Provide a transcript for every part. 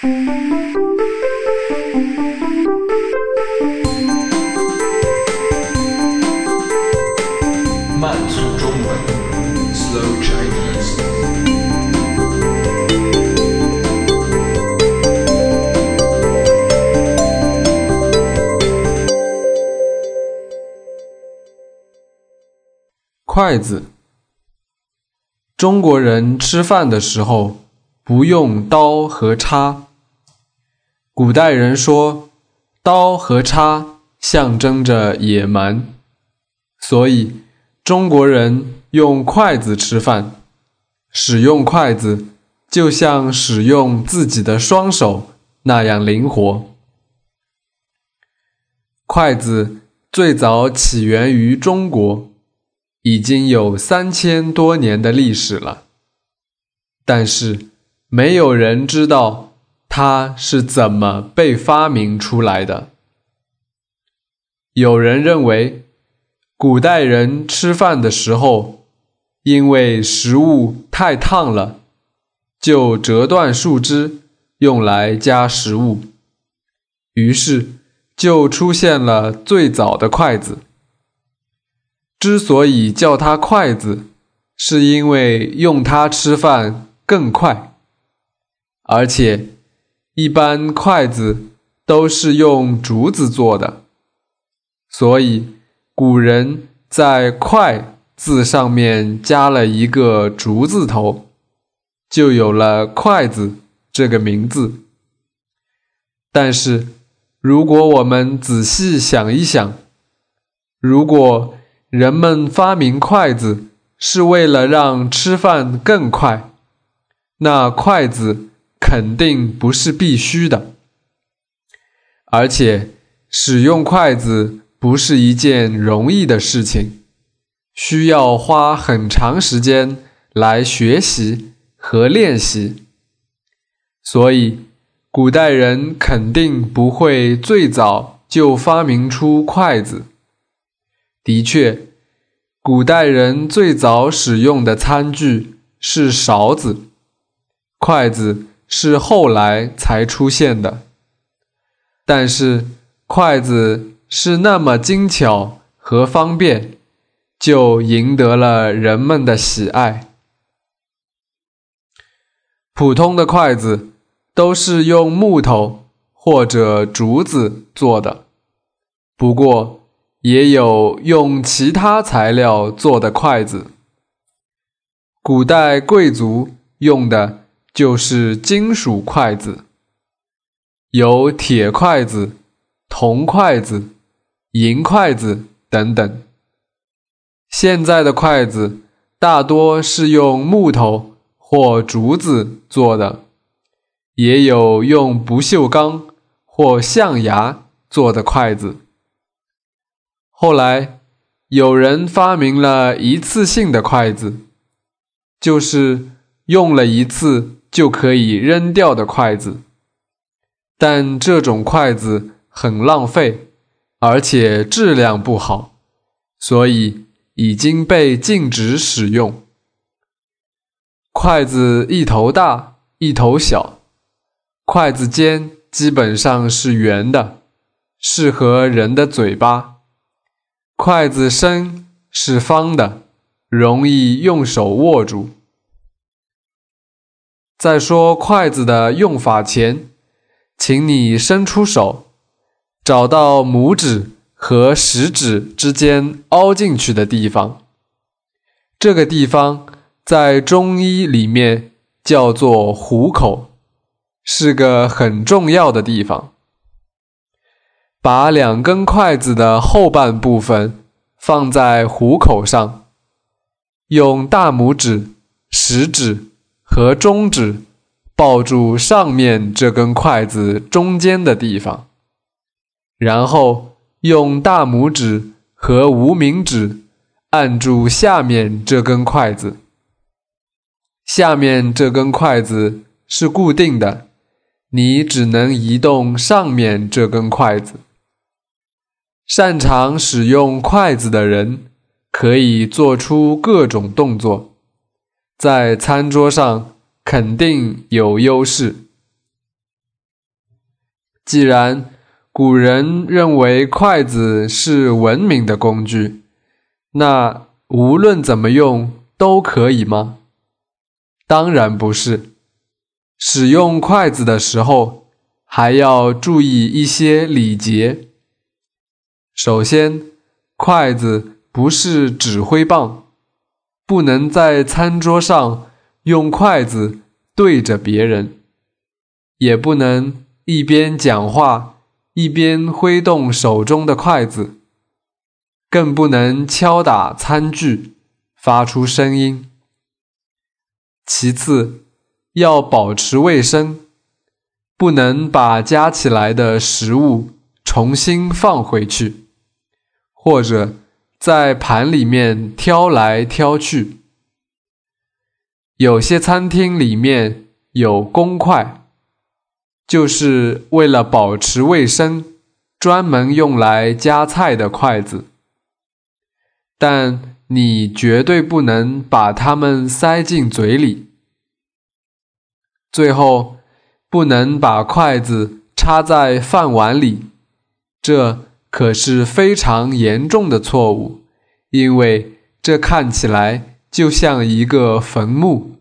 慢速中文，Slow Chinese。筷子。中国人吃饭的时候不用刀和叉。古代人说，刀和叉象征着野蛮，所以中国人用筷子吃饭。使用筷子就像使用自己的双手那样灵活。筷子最早起源于中国。已经有三千多年的历史了，但是没有人知道它是怎么被发明出来的。有人认为，古代人吃饭的时候，因为食物太烫了，就折断树枝用来夹食物，于是就出现了最早的筷子。之所以叫它筷子，是因为用它吃饭更快，而且一般筷子都是用竹子做的，所以古人在“筷”字上面加了一个竹字头，就有了筷子这个名字。但是，如果我们仔细想一想，如果人们发明筷子是为了让吃饭更快，那筷子肯定不是必须的，而且使用筷子不是一件容易的事情，需要花很长时间来学习和练习，所以古代人肯定不会最早就发明出筷子。的确，古代人最早使用的餐具是勺子，筷子是后来才出现的。但是，筷子是那么精巧和方便，就赢得了人们的喜爱。普通的筷子都是用木头或者竹子做的，不过。也有用其他材料做的筷子。古代贵族用的就是金属筷子，有铁筷子、铜筷子、银筷子等等。现在的筷子大多是用木头或竹子做的，也有用不锈钢或象牙做的筷子。后来，有人发明了一次性的筷子，就是用了一次就可以扔掉的筷子。但这种筷子很浪费，而且质量不好，所以已经被禁止使用。筷子一头大，一头小，筷子尖基本上是圆的，适合人的嘴巴。筷子身是方的，容易用手握住。在说筷子的用法前，请你伸出手，找到拇指和食指之间凹进去的地方。这个地方在中医里面叫做虎口，是个很重要的地方。把两根筷子的后半部分放在虎口上，用大拇指、食指和中指抱住上面这根筷子中间的地方，然后用大拇指和无名指按住下面这根筷子。下面这根筷子是固定的，你只能移动上面这根筷子。擅长使用筷子的人可以做出各种动作，在餐桌上肯定有优势。既然古人认为筷子是文明的工具，那无论怎么用都可以吗？当然不是。使用筷子的时候，还要注意一些礼节。首先，筷子不是指挥棒，不能在餐桌上用筷子对着别人，也不能一边讲话。一边挥动手中的筷子，更不能敲打餐具，发出声音。其次，要保持卫生，不能把夹起来的食物重新放回去，或者在盘里面挑来挑去。有些餐厅里面有公筷。就是为了保持卫生，专门用来夹菜的筷子，但你绝对不能把它们塞进嘴里。最后，不能把筷子插在饭碗里，这可是非常严重的错误，因为这看起来就像一个坟墓。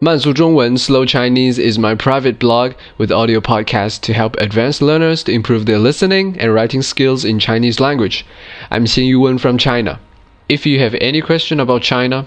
Mansu Zhongwen Slow Chinese is my private blog with audio podcasts to help advanced learners to improve their listening and writing skills in Chinese language. I'm Xin Yuwen from China. If you have any question about China,